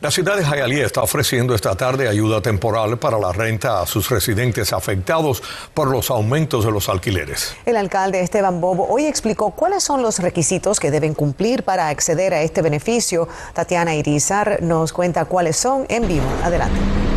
La ciudad de Hialeah está ofreciendo esta tarde ayuda temporal para la renta a sus residentes afectados por los aumentos de los alquileres. El alcalde Esteban Bobo hoy explicó cuáles son los requisitos que deben cumplir para acceder a este beneficio. Tatiana Irizar nos cuenta cuáles son en vivo. Adelante.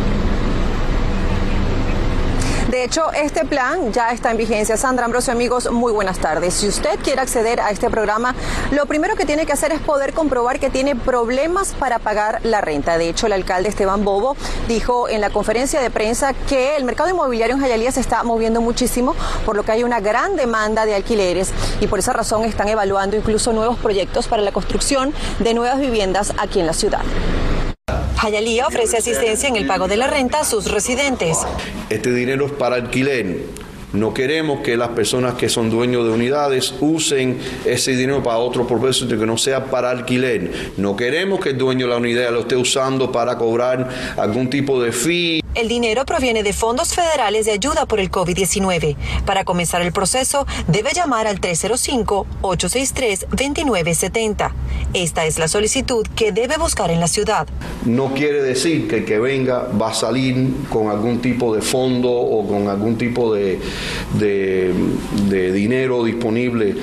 De hecho, este plan ya está en vigencia. Sandra Ambrosio, amigos, muy buenas tardes. Si usted quiere acceder a este programa, lo primero que tiene que hacer es poder comprobar que tiene problemas para pagar la renta. De hecho, el alcalde Esteban Bobo dijo en la conferencia de prensa que el mercado inmobiliario en Jayalía se está moviendo muchísimo, por lo que hay una gran demanda de alquileres y por esa razón están evaluando incluso nuevos proyectos para la construcción de nuevas viviendas aquí en la ciudad. Hayalía ofrece asistencia en el pago de la renta a sus residentes. Este dinero es para alquiler. No queremos que las personas que son dueños de unidades usen ese dinero para otro propósito que no sea para alquiler. No queremos que el dueño de la unidad lo esté usando para cobrar algún tipo de fee. El dinero proviene de fondos federales de ayuda por el COVID-19. Para comenzar el proceso, debe llamar al 305-863-2970. Esta es la solicitud que debe buscar en la ciudad. No quiere decir que el que venga va a salir con algún tipo de fondo o con algún tipo de, de, dinero disponible, eh,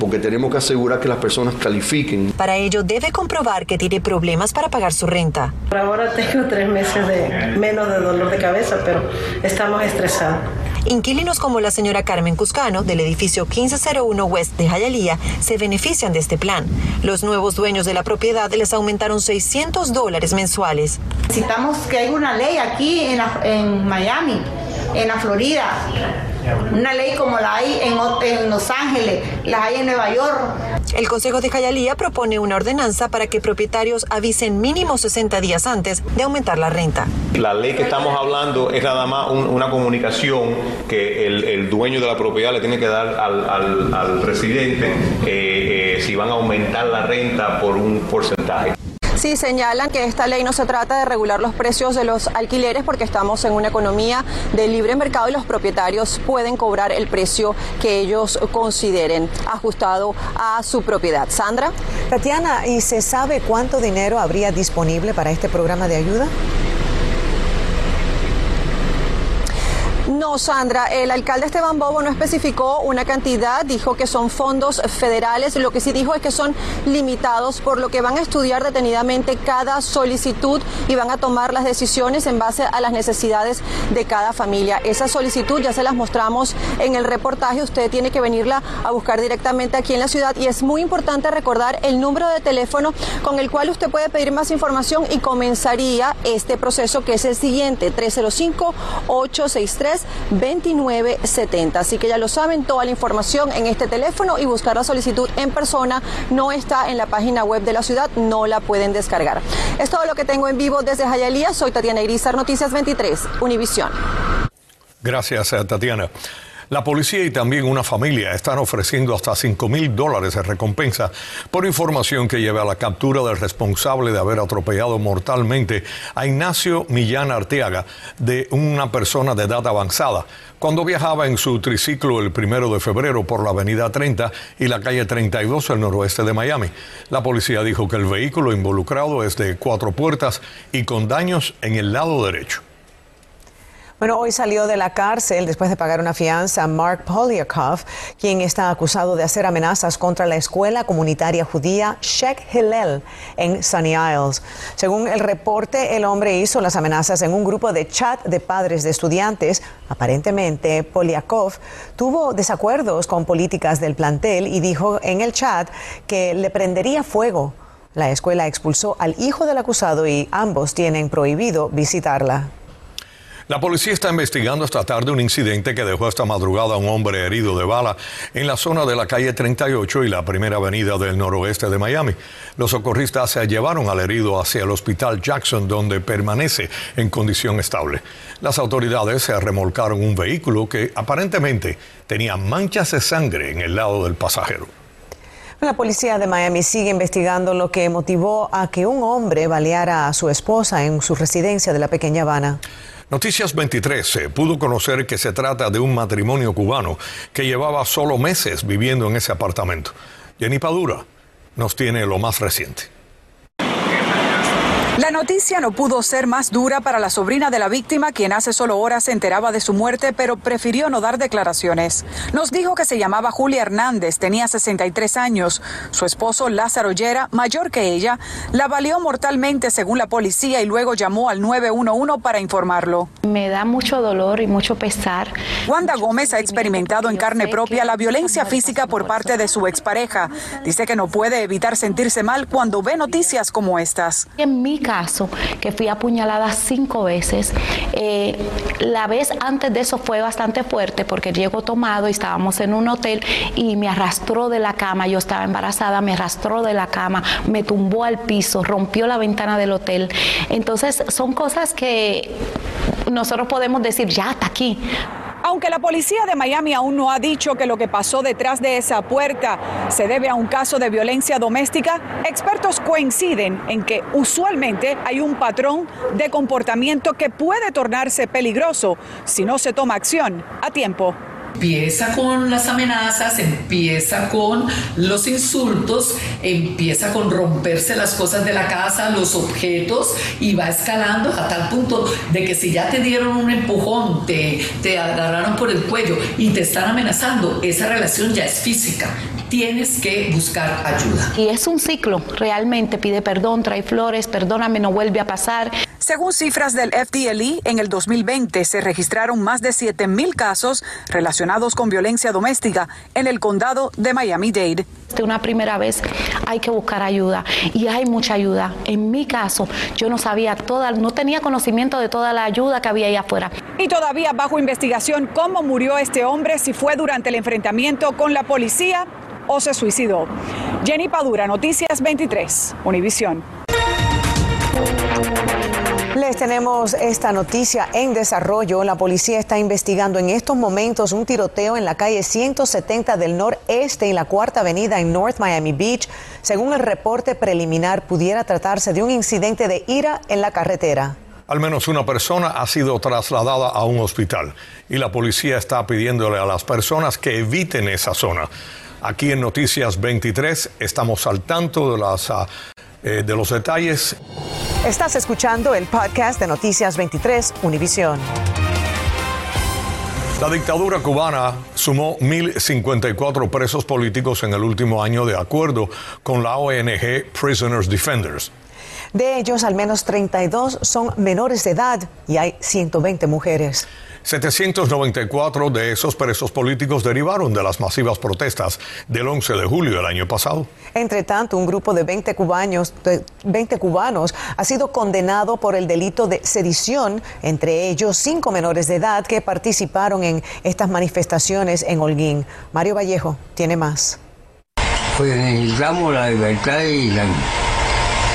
porque tenemos que asegurar que las personas califiquen. Para ello, debe comprobar que tiene problemas para pagar su renta. Por ahora tengo tres meses de menos de dolor de cabeza, pero estamos estresados. Inquilinos como la señora Carmen Cuscano del edificio 1501 West de Hialeah se benefician de este plan. Los nuevos dueños de la propiedad les aumentaron 600 dólares mensuales. Necesitamos que haya una ley aquí en, en Miami, en la Florida, una ley como la hay en, Los Ángeles, la hay en Nueva York. El Consejo de Jayalía propone una ordenanza para que propietarios avisen mínimo 60 días antes de aumentar la renta. La ley que estamos hablando es nada más una comunicación que el, dueño de la propiedad le tiene que dar al, residente eh, eh, si van a aumentar la renta por un porcentaje. Sí, señalan que esta ley no se trata de regular los precios de los alquileres porque estamos en una economía de libre mercado y los propietarios pueden cobrar el precio que ellos consideren ajustado a su propiedad. Sandra. Tatiana, ¿y se sabe cuánto dinero habría disponible para este programa de ayuda? No, Sandra, el alcalde Esteban Bobo no especificó una cantidad, dijo que son fondos federales, lo que sí dijo es que son limitados, por lo que van a estudiar detenidamente cada solicitud y van a tomar las decisiones en base a las necesidades de cada familia. Esa solicitud ya se las mostramos en el reportaje, usted tiene que venirla a buscar directamente aquí en la ciudad y es muy importante recordar el número de teléfono con el cual usted puede pedir más información y comenzaría este proceso que es el siguiente, 305 863 2970. Así que ya lo saben, toda la información en este teléfono y buscar la solicitud en persona no está en la página web de la ciudad, no la pueden descargar. Es todo lo que tengo en vivo desde Jayalía. Soy Tatiana Irizar, Noticias 23, Univisión. Gracias, eh, Tatiana. La policía y también una familia están ofreciendo hasta 5 mil dólares de recompensa por información que lleve a la captura del responsable de haber atropellado mortalmente a Ignacio Millán Arteaga, de una persona de edad avanzada, cuando viajaba en su triciclo el primero de febrero por la avenida 30 y la calle 32 al noroeste de Miami. La policía dijo que el vehículo involucrado es de cuatro puertas y con daños en el lado derecho. Bueno, hoy salió de la cárcel después de pagar una fianza Mark Polyakov, quien está acusado de hacer amenazas contra la escuela comunitaria judía Sheikh Hillel en Sunny Isles. Según el reporte, el hombre hizo las amenazas en un grupo de chat de padres de estudiantes. Aparentemente, Polyakov tuvo desacuerdos con políticas del plantel y dijo en el chat que le prendería fuego. La escuela expulsó al hijo del acusado y ambos tienen prohibido visitarla. La policía está investigando esta tarde un incidente que dejó esta madrugada a un hombre herido de bala en la zona de la calle 38 y la primera avenida del noroeste de Miami. Los socorristas se llevaron al herido hacia el hospital Jackson, donde permanece en condición estable. Las autoridades se remolcaron un vehículo que aparentemente tenía manchas de sangre en el lado del pasajero. La policía de Miami sigue investigando lo que motivó a que un hombre baleara a su esposa en su residencia de la pequeña Habana. Noticias 23 se pudo conocer que se trata de un matrimonio cubano que llevaba solo meses viviendo en ese apartamento. Jenny Padura nos tiene lo más reciente. La noticia no pudo ser más dura para la sobrina de la víctima, quien hace solo horas se enteraba de su muerte, pero prefirió no dar declaraciones. Nos dijo que se llamaba Julia Hernández, tenía 63 años. Su esposo, Lázaro Llera, mayor que ella, la valió mortalmente según la policía y luego llamó al 911 para informarlo. Me da mucho dolor y mucho pesar. Wanda Gómez ha experimentado en carne propia la violencia física por parte de su expareja. Dice que no puede evitar sentirse mal cuando ve noticias como estas. En mi que fui apuñalada cinco veces. Eh, la vez antes de eso fue bastante fuerte porque llegó tomado y estábamos en un hotel y me arrastró de la cama. Yo estaba embarazada, me arrastró de la cama, me tumbó al piso, rompió la ventana del hotel. Entonces son cosas que nosotros podemos decir, ya, hasta aquí. Aunque la policía de Miami aún no ha dicho que lo que pasó detrás de esa puerta se debe a un caso de violencia doméstica, expertos coinciden en que usualmente hay un patrón de comportamiento que puede tornarse peligroso si no se toma acción a tiempo. Empieza con las amenazas, empieza con los insultos, empieza con romperse las cosas de la casa, los objetos y va escalando a tal punto de que si ya te dieron un empujón, te, te agarraron por el cuello y te están amenazando, esa relación ya es física. Tienes que buscar ayuda. Y es un ciclo, realmente pide perdón, trae flores, perdóname, no vuelve a pasar. Según cifras del FDLE, en el 2020 se registraron más de 7.000 casos relacionados con violencia doméstica en el condado de Miami-Dade. De una primera vez hay que buscar ayuda y hay mucha ayuda. En mi caso, yo no sabía toda, no tenía conocimiento de toda la ayuda que había ahí afuera. Y todavía bajo investigación cómo murió este hombre, si fue durante el enfrentamiento con la policía o se suicidó. Jenny Padura, Noticias 23, Univisión. Les tenemos esta noticia en desarrollo. La policía está investigando en estos momentos un tiroteo en la calle 170 del noreste en la cuarta avenida en North Miami Beach. Según el reporte preliminar, pudiera tratarse de un incidente de ira en la carretera. Al menos una persona ha sido trasladada a un hospital y la policía está pidiéndole a las personas que eviten esa zona. Aquí en Noticias 23 estamos al tanto de, las, uh, eh, de los detalles. Estás escuchando el podcast de Noticias 23 Univisión. La dictadura cubana sumó 1.054 presos políticos en el último año de acuerdo con la ONG Prisoners Defenders. De ellos, al menos 32 son menores de edad y hay 120 mujeres. 794 de esos presos políticos derivaron de las masivas protestas del 11 de julio del año pasado. Entre tanto, un grupo de 20 cubanos, de 20 cubanos ha sido condenado por el delito de sedición, entre ellos cinco menores de edad que participaron en estas manifestaciones en Holguín. Mario Vallejo tiene más. Pues necesitamos la libertad y la...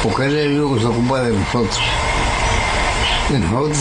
porque él es el único que se ocupa de nosotros. De nosotros.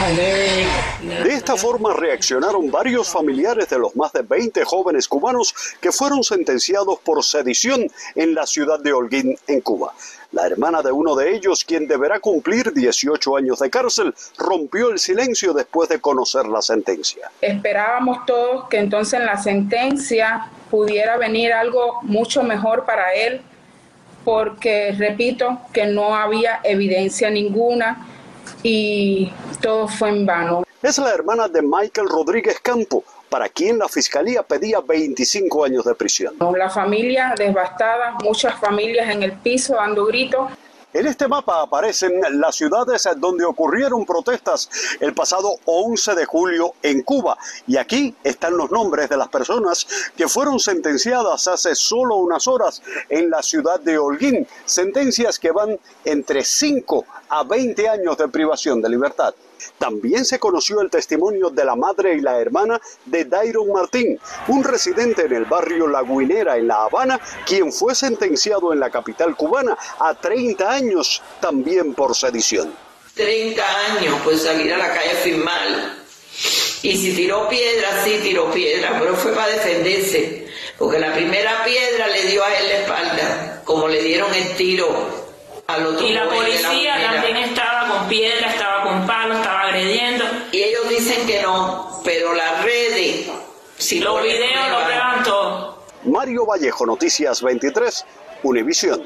De esta forma reaccionaron varios familiares de los más de 20 jóvenes cubanos que fueron sentenciados por sedición en la ciudad de Holguín, en Cuba. La hermana de uno de ellos, quien deberá cumplir 18 años de cárcel, rompió el silencio después de conocer la sentencia. Esperábamos todos que entonces en la sentencia pudiera venir algo mucho mejor para él, porque repito que no había evidencia ninguna y todo fue en vano. Es la hermana de Michael Rodríguez Campo, para quien la fiscalía pedía 25 años de prisión. La familia devastada, muchas familias en el piso dando gritos. En este mapa aparecen las ciudades donde ocurrieron protestas el pasado 11 de julio en Cuba. Y aquí están los nombres de las personas que fueron sentenciadas hace solo unas horas en la ciudad de Holguín. Sentencias que van entre 5 a 20 años de privación de libertad. También se conoció el testimonio de la madre y la hermana de Dairon Martín, un residente en el barrio Laguinera en La Habana, quien fue sentenciado en la capital cubana a 30 años también por sedición. 30 años, pues salir a la calle firmar Y si tiró piedra, sí tiró piedra, pero fue para defenderse. Porque la primera piedra le dio a él la espalda, como le dieron el tiro al otro. Y la policía también estaba con piedra, estaba con palos, estaba agrediendo. Y ellos dicen que no, pero las redes, si Los lo videos lo prueban todo. Mario Vallejo, Noticias 23, Univisión.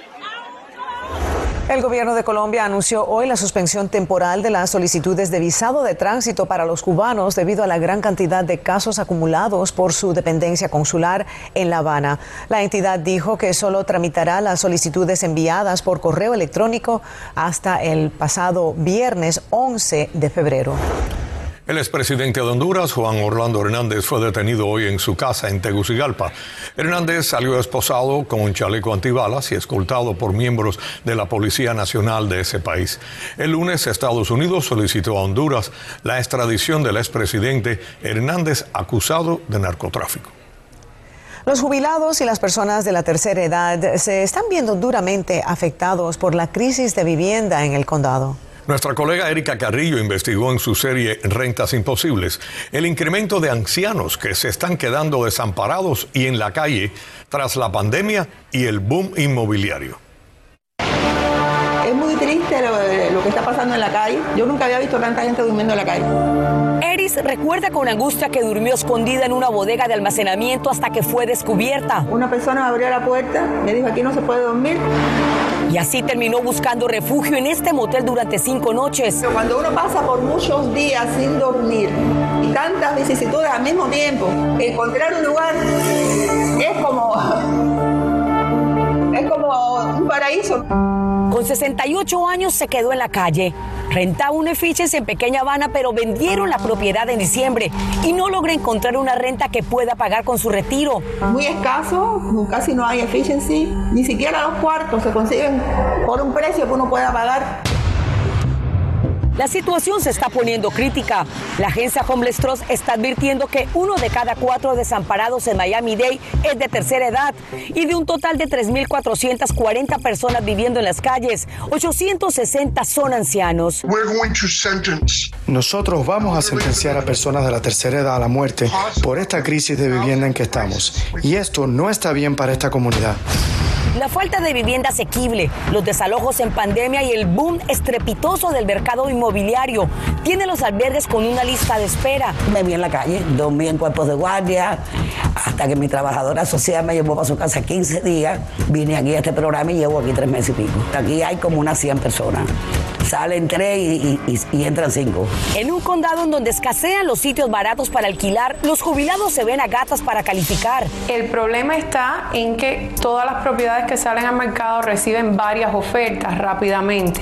El gobierno de Colombia anunció hoy la suspensión temporal de las solicitudes de visado de tránsito para los cubanos debido a la gran cantidad de casos acumulados por su dependencia consular en La Habana. La entidad dijo que solo tramitará las solicitudes enviadas por correo electrónico hasta el pasado viernes 11 de febrero. El expresidente de Honduras, Juan Orlando Hernández, fue detenido hoy en su casa en Tegucigalpa. Hernández salió esposado con un chaleco antibalas y escoltado por miembros de la Policía Nacional de ese país. El lunes, Estados Unidos solicitó a Honduras la extradición del expresidente Hernández acusado de narcotráfico. Los jubilados y las personas de la tercera edad se están viendo duramente afectados por la crisis de vivienda en el condado. Nuestra colega Erika Carrillo investigó en su serie Rentas Imposibles el incremento de ancianos que se están quedando desamparados y en la calle tras la pandemia y el boom inmobiliario. Es muy triste lo, lo que está pasando en la calle. Yo nunca había visto tanta gente durmiendo en la calle. Eris recuerda con angustia que durmió escondida en una bodega de almacenamiento hasta que fue descubierta. Una persona abrió la puerta, me dijo aquí no se puede dormir. Y así terminó buscando refugio en este motel durante cinco noches. Cuando uno pasa por muchos días sin dormir y tantas vicisitudes al mismo tiempo, encontrar un lugar es como, es como un paraíso. Con 68 años se quedó en la calle. Rentaba un efficiency en Pequeña Habana, pero vendieron la propiedad en diciembre y no logra encontrar una renta que pueda pagar con su retiro. Muy escaso, casi no hay efficiency, ni siquiera los cuartos se consiguen por un precio que uno pueda pagar. La situación se está poniendo crítica. La agencia Homeless Trust está advirtiendo que uno de cada cuatro desamparados en Miami-Dade es de tercera edad y de un total de 3.440 personas viviendo en las calles, 860 son ancianos. Nosotros vamos a sentenciar a personas de la tercera edad a la muerte por esta crisis de vivienda en que estamos. Y esto no está bien para esta comunidad. La falta de vivienda asequible, los desalojos en pandemia y el boom estrepitoso del mercado inmobiliario tienen los albergues con una lista de espera. Me vi en la calle, dormí en cuerpos de guardia, hasta que mi trabajadora social me llevó para su casa 15 días. Vine aquí a este programa y llevo aquí tres meses y pico. Aquí hay como unas 100 personas. Salen tres y, y- y entran cinco. En un condado en donde escasean los sitios baratos para alquilar, los jubilados se ven a gatas para calificar. El problema está en que todas las propiedades que salen al mercado reciben varias ofertas rápidamente.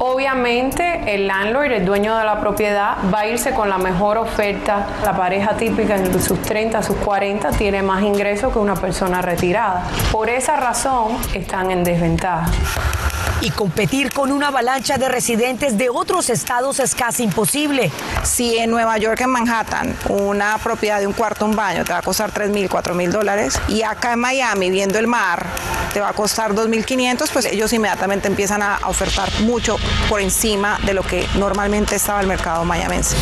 Obviamente el landlord, el dueño de la propiedad, va a irse con la mejor oferta. La pareja típica en sus 30, sus 40 tiene más ingresos que una persona retirada. Por esa razón están en desventaja. Y competir con una avalancha de residentes de otros estados es casi imposible. Si en Nueva York, en Manhattan, una propiedad de un cuarto, un baño, te va a costar 3 mil, 4 mil dólares, y acá en Miami, viendo el mar, te va a costar 2.500, pues ellos inmediatamente empiezan a ofertar mucho por encima de lo que normalmente estaba el mercado mayamense.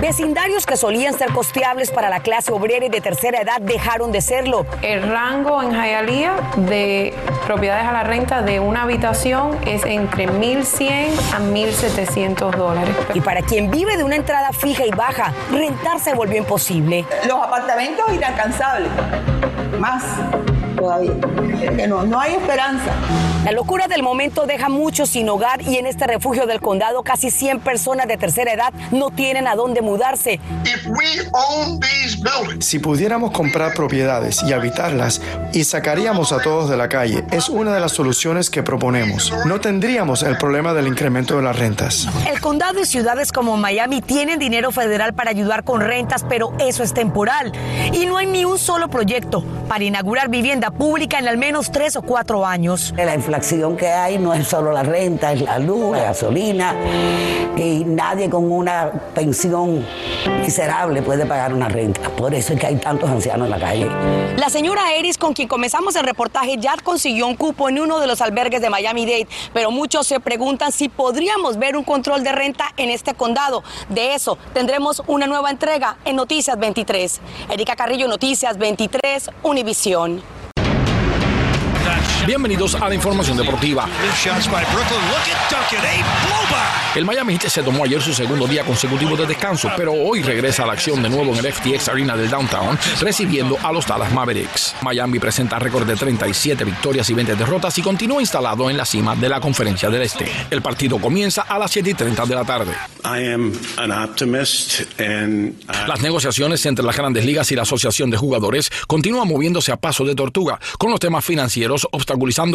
Vecindarios que solían ser costeables para la clase obrera y de tercera edad dejaron de serlo. El rango en Hialeah de propiedades a la renta de una habitación es entre 1.100 a 1.700 dólares. Y para quien vive de una entrada fija y baja, rentar se volvió imposible. Los apartamentos inalcanzables, más todavía. No, no hay esperanza. La locura del momento deja muchos sin hogar y en este refugio del condado casi 100 personas de tercera edad no tienen a dónde mudarse. Si pudiéramos comprar propiedades y habitarlas y sacaríamos a todos de la calle, es una de las soluciones que proponemos. No tendríamos el problema del incremento de las rentas. El condado y ciudades como Miami tienen dinero federal para ayudar con rentas, pero eso es temporal. Y no hay ni un solo proyecto para inaugurar vivienda vivienda pública en al menos tres o cuatro años. La inflación que hay no es solo la renta, es la luz, la gasolina, y nadie con una pensión miserable puede pagar una renta. Por eso es que hay tantos ancianos en la calle. La señora Eris, con quien comenzamos el reportaje, ya consiguió un cupo en uno de los albergues de Miami-Dade, pero muchos se preguntan si podríamos ver un control de renta en este condado. De eso tendremos una nueva entrega en Noticias 23. Erika Carrillo, Noticias 23, Univisión. Bienvenidos a la información deportiva. El Miami Heat se tomó ayer su segundo día consecutivo de descanso, pero hoy regresa a la acción de nuevo en el FTX Arena del Downtown, recibiendo a los Dallas Mavericks. Miami presenta récord de 37 victorias y 20 derrotas y continúa instalado en la cima de la Conferencia del Este. El partido comienza a las 7 y 30 de la tarde. Las negociaciones entre las grandes ligas y la Asociación de Jugadores continúan moviéndose a paso de tortuga, con los temas financieros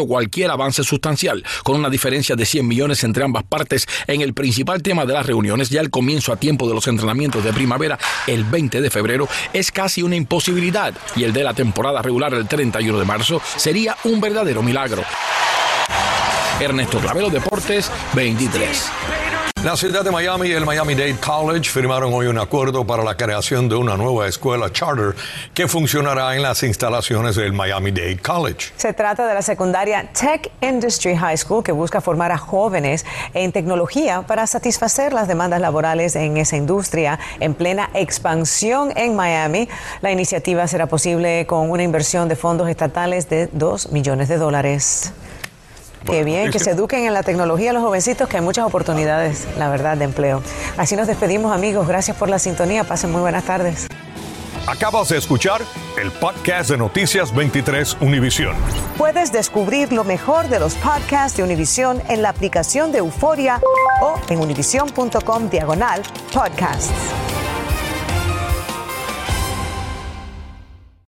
cualquier avance sustancial, con una diferencia de 100 millones entre ambas partes en el principal tema de las reuniones, ya el comienzo a tiempo de los entrenamientos de primavera el 20 de febrero es casi una imposibilidad y el de la temporada regular el 31 de marzo sería un verdadero milagro. Ernesto Clavero Deportes 23. La ciudad de Miami y el Miami-Dade College firmaron hoy un acuerdo para la creación de una nueva escuela charter que funcionará en las instalaciones del Miami-Dade College. Se trata de la secundaria Tech Industry High School que busca formar a jóvenes en tecnología para satisfacer las demandas laborales en esa industria en plena expansión en Miami. La iniciativa será posible con una inversión de fondos estatales de 2 millones de dólares. Qué bien, que se eduquen en la tecnología los jovencitos, que hay muchas oportunidades, la verdad, de empleo. Así nos despedimos, amigos. Gracias por la sintonía. Pasen muy buenas tardes. Acabas de escuchar el podcast de Noticias 23 Univisión. Puedes descubrir lo mejor de los podcasts de Univisión en la aplicación de Euforia o en univision.com diagonal podcasts.